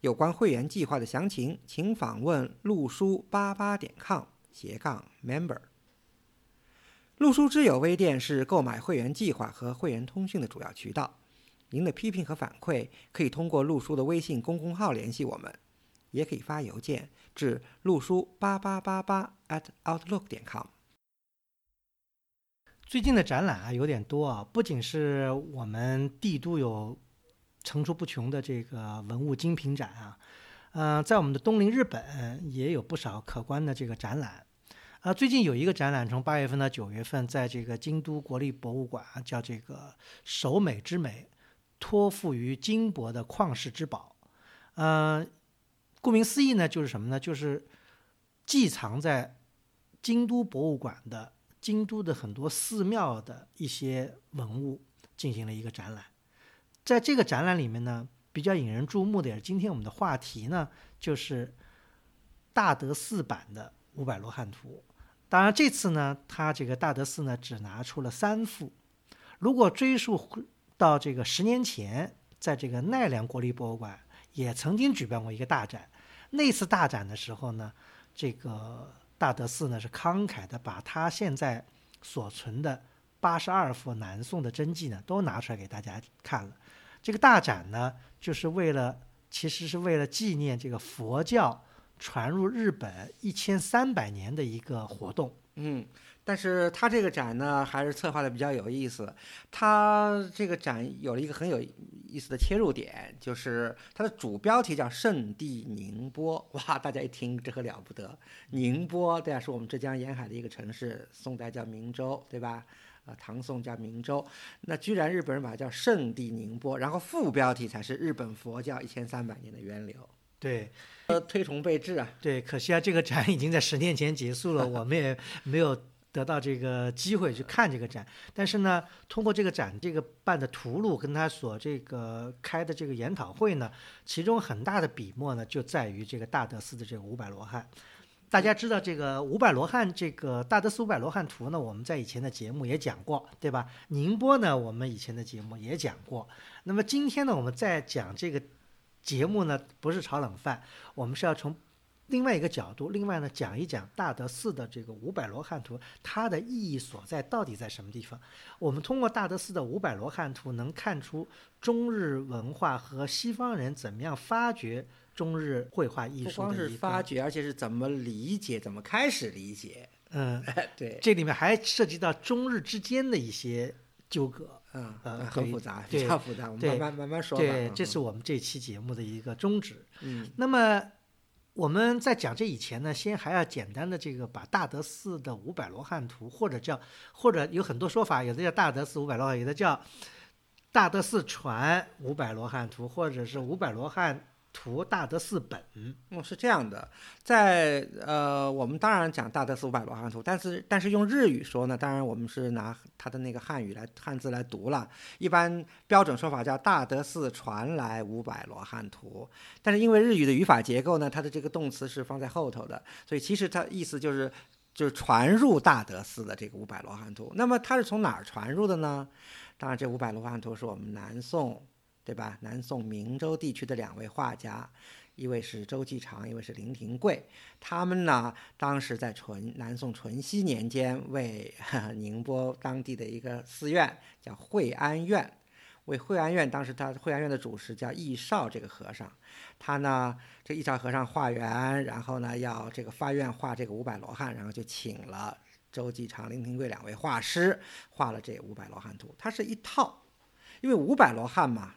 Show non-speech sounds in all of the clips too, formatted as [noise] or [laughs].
有关会员计划的详情，请访问陆书八八点 com 斜杠 member。陆书之友微店是购买会员计划和会员通讯的主要渠道。您的批评和反馈可以通过陆书的微信公众号联系我们，也可以发邮件至陆书八八八八 at outlook 点 com。最近的展览啊有点多啊，不仅是我们帝都有层出不穷的这个文物精品展啊，呃，在我们的东邻日本也有不少可观的这个展览。啊，最近有一个展览，从八月份到九月份，在这个京都国立博物馆，叫这个“守美之美，托付于金箔的旷世之宝”。嗯，顾名思义呢，就是什么呢？就是寄藏在京都博物馆的京都的很多寺庙的一些文物进行了一个展览。在这个展览里面呢，比较引人注目的也是今天我们的话题呢，就是大德寺版的五百罗汉图。当然，这次呢，他这个大德寺呢只拿出了三幅。如果追溯到这个十年前，在这个奈良国立博物馆也曾经举办过一个大展。那次大展的时候呢，这个大德寺呢是慷慨的把他现在所存的八十二幅南宋的真迹呢都拿出来给大家看了。这个大展呢，就是为了，其实是为了纪念这个佛教。传入日本一千三百年的一个活动，嗯，但是他这个展呢，还是策划的比较有意思。他这个展有了一个很有意思的切入点，就是它的主标题叫“圣地宁波”。[laughs] 哇，大家一听这可了不得！宁波，对啊，是我们浙江沿海的一个城市，宋代叫明州，对吧？啊，唐宋叫明州，那居然日本人把它叫“圣地宁波”，然后副标题才是日本佛教一千三百年的源流。对，呃，推崇备至啊。对，可惜啊，这个展已经在十年前结束了，[laughs] 我们也没有得到这个机会去看这个展。但是呢，通过这个展这个办的图录跟他所这个开的这个研讨会呢，其中很大的笔墨呢，就在于这个大德寺的这个五百罗汉。大家知道这个五百罗汉，这个大德寺五百罗汉图呢，我们在以前的节目也讲过，对吧？宁波呢，我们以前的节目也讲过。那么今天呢，我们再讲这个。节目呢不是炒冷饭，我们是要从另外一个角度，另外呢讲一讲大德寺的这个五百罗汉图，它的意义所在到底在什么地方？我们通过大德寺的五百罗汉图，能看出中日文化和西方人怎么样发掘中日绘画艺术。不光是发掘，而且是怎么理解，怎么开始理解。嗯，[laughs] 对，这里面还涉及到中日之间的一些纠葛。嗯呃，很复杂，比较复杂，我们慢慢慢慢说吧。对，这是我们这期节目的一个宗旨。嗯，那么我们在讲这以前呢，先还要简单的这个把大德寺的五百罗汉图，或者叫或者有很多说法，有的叫大德寺五百罗汉，有的叫大德寺传五百罗汉图，或者是五百罗汉。图大德寺本，嗯，是这样的，在呃，我们当然讲大德寺五百罗汉图，但是但是用日语说呢，当然我们是拿它的那个汉语来汉字来读了，一般标准说法叫大德寺传来五百罗汉图，但是因为日语的语法结构呢，它的这个动词是放在后头的，所以其实它意思就是就是传入大德寺的这个五百罗汉图。那么它是从哪儿传入的呢？当然，这五百罗汉图是我们南宋。对吧？南宋明州地区的两位画家，一位是周继常，一位是林廷贵。他们呢，当时在淳南宋淳熙年间，为 [laughs] 宁波当地的一个寺院叫惠安院，为惠安院当时他惠安院的主持叫义绍这个和尚，他呢这义绍和尚化缘，然后呢要这个发愿画这个五百罗汉，然后就请了周继常、林廷贵两位画师画了这五百罗汉图。它是一套，因为五百罗汉嘛。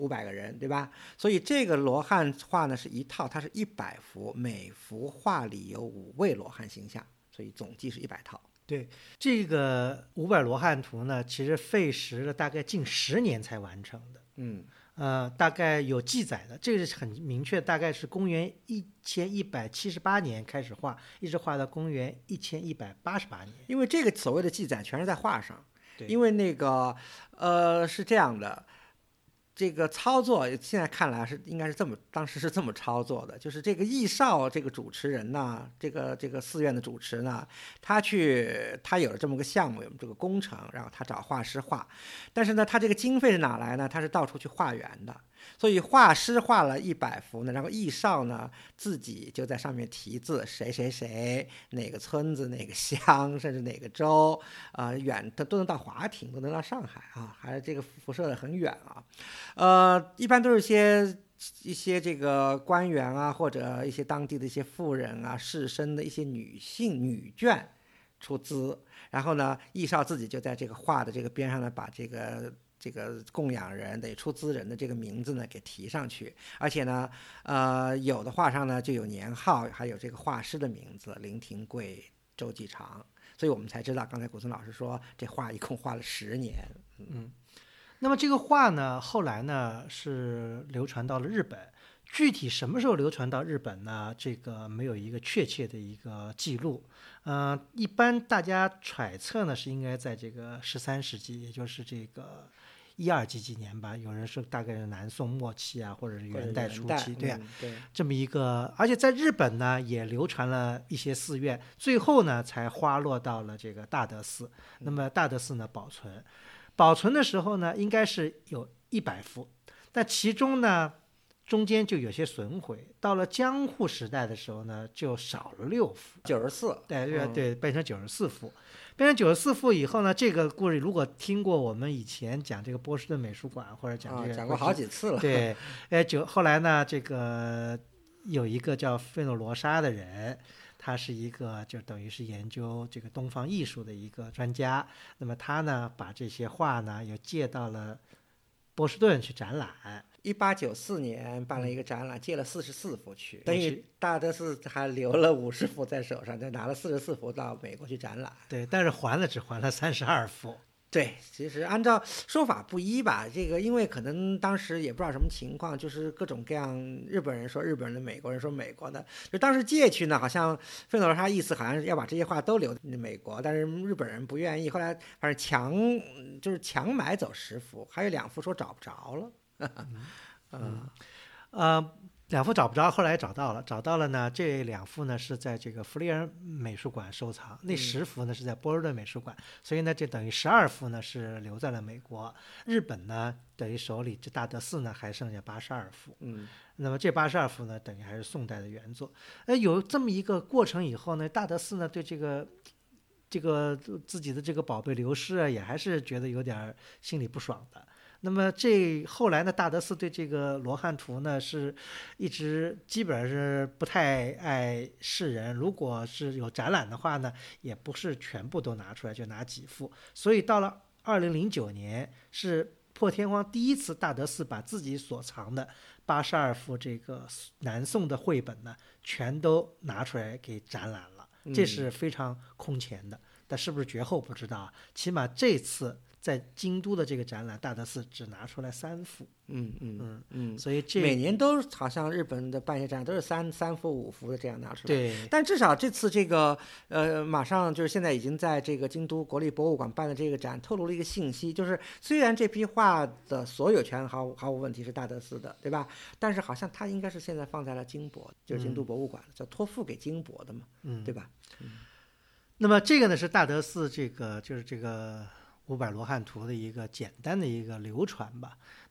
五百个人，对吧？所以这个罗汉画呢是一套，它是一百幅，每幅画里有五位罗汉形象，所以总计是一百套。对，这个五百罗汉图呢，其实费时了大概近十年才完成的。嗯，呃，大概有记载的，这个是很明确，大概是公元一千一百七十八年开始画，一直画到公元一千一百八十八年。因为这个所谓的记载全是在画上，对因为那个呃是这样的。这个操作现在看来是应该是这么，当时是这么操作的，就是这个易少这个主持人呢，这个这个寺院的主持呢，他去他有了这么个项目，有这个工程，然后他找画师画，但是呢，他这个经费是哪来呢？他是到处去化缘的，所以画师画了一百幅呢，然后易少呢自己就在上面题字，谁谁谁，哪个村子，哪个乡，甚至哪个州，啊、远他都能到华亭，都能到上海啊，还是这个辐射的很远啊，呃，一般都是些一些这个官员啊，或者一些当地的一些富人啊、士绅的一些女性女眷出资，然后呢，义少自己就在这个画的这个边上呢，把这个。这个供养人得出资人的这个名字呢给提上去，而且呢，呃，有的画上呢就有年号，还有这个画师的名字林廷贵、周继长，所以我们才知道刚才古森老师说这画一共画了十年。嗯那么这个画呢，后来呢是流传到了日本。具体什么时候流传到日本呢？这个没有一个确切的一个记录。呃，一般大家揣测呢是应该在这个十三世纪，也就是这个一二几几年吧。有人说大概是南宋末期啊，或者是元代初期，对啊，嗯对，这么一个，而且在日本呢也流传了一些寺院，最后呢才花落到了这个大德寺。那么大德寺呢保存，保存的时候呢应该是有一百幅，但其中呢中间就有些损毁，到了江户时代的时候呢就少了六幅，九十四，对对嗯对，变成九十四幅。变成九十四幅以后呢，这个故事如果听过我们以前讲这个波士顿美术馆或者讲这个，啊讲过好几次了。对，哎，九后来呢，这个有一个叫费诺罗莎的人，他是一个就等于是研究这个东方艺术的一个专家。那么他呢，把这些画呢，又借到了波士顿去展览。一八九四年办了一个展览，借了四十四幅去，我等于大德寺还留了五十幅在手上，再拿了四十四幅到美国去展览。对，但是还了只还了三十二幅。对，其实按照说法不一吧，这个因为可能当时也不知道什么情况，就是各种各样，日本人说日本人的，美国人说美国的，就当时借去呢，好像费诺罗莎意思好像是要把这些画都留在美国，但是日本人不愿意，后来反正强就是强买走十幅，还有两幅说找不着了，[laughs] 嗯。呃，两幅找不着，后来找到了，找到了呢。这两幅呢是在这个弗利尔美术馆收藏，那嗯十幅呢是在波士顿美术馆，所以呢，这等于十二幅呢是留在了美国。日本呢，等于手里这大德寺呢还剩下八十二幅。嗯那么这八十二幅呢，等于还是宋代的原作。呃，有这么一个过程以后呢，大德寺呢对这个这个自己的这个宝贝流失啊，也还是觉得有点心里不爽的。那么这后来呢，大德寺对这个罗汉图呢是一直基本上是不太爱示人，如果是有展览的话呢，也不是全部都拿出来，就拿几幅。所以到了二零零九年，是破天荒第一次大德寺把自己所藏的八十二幅这个南宋的绘本呢，全都拿出来给展览了，这嗯是非常空前的。但是不是绝后不知道啊，起码这次在京都的这个展览，大德寺只拿出来三幅，嗯嗯嗯，嗯，所以这每年都好像日本的办一些展都是三三幅五幅的这样拿出来。对但至少这次这个呃，马上就是现在已经在这个京都国立博物馆办的这个展，透露了一个信息，就是虽然这批画的所有权毫无毫无问题是大德寺的，对吧？但是好像它应该是现在放在了京博，就是京都博物馆，叫托付给京博的嘛，嗯对吧？那么这个呢是大德寺这个就是这个五百罗汉图的一个简单的一个流传吧。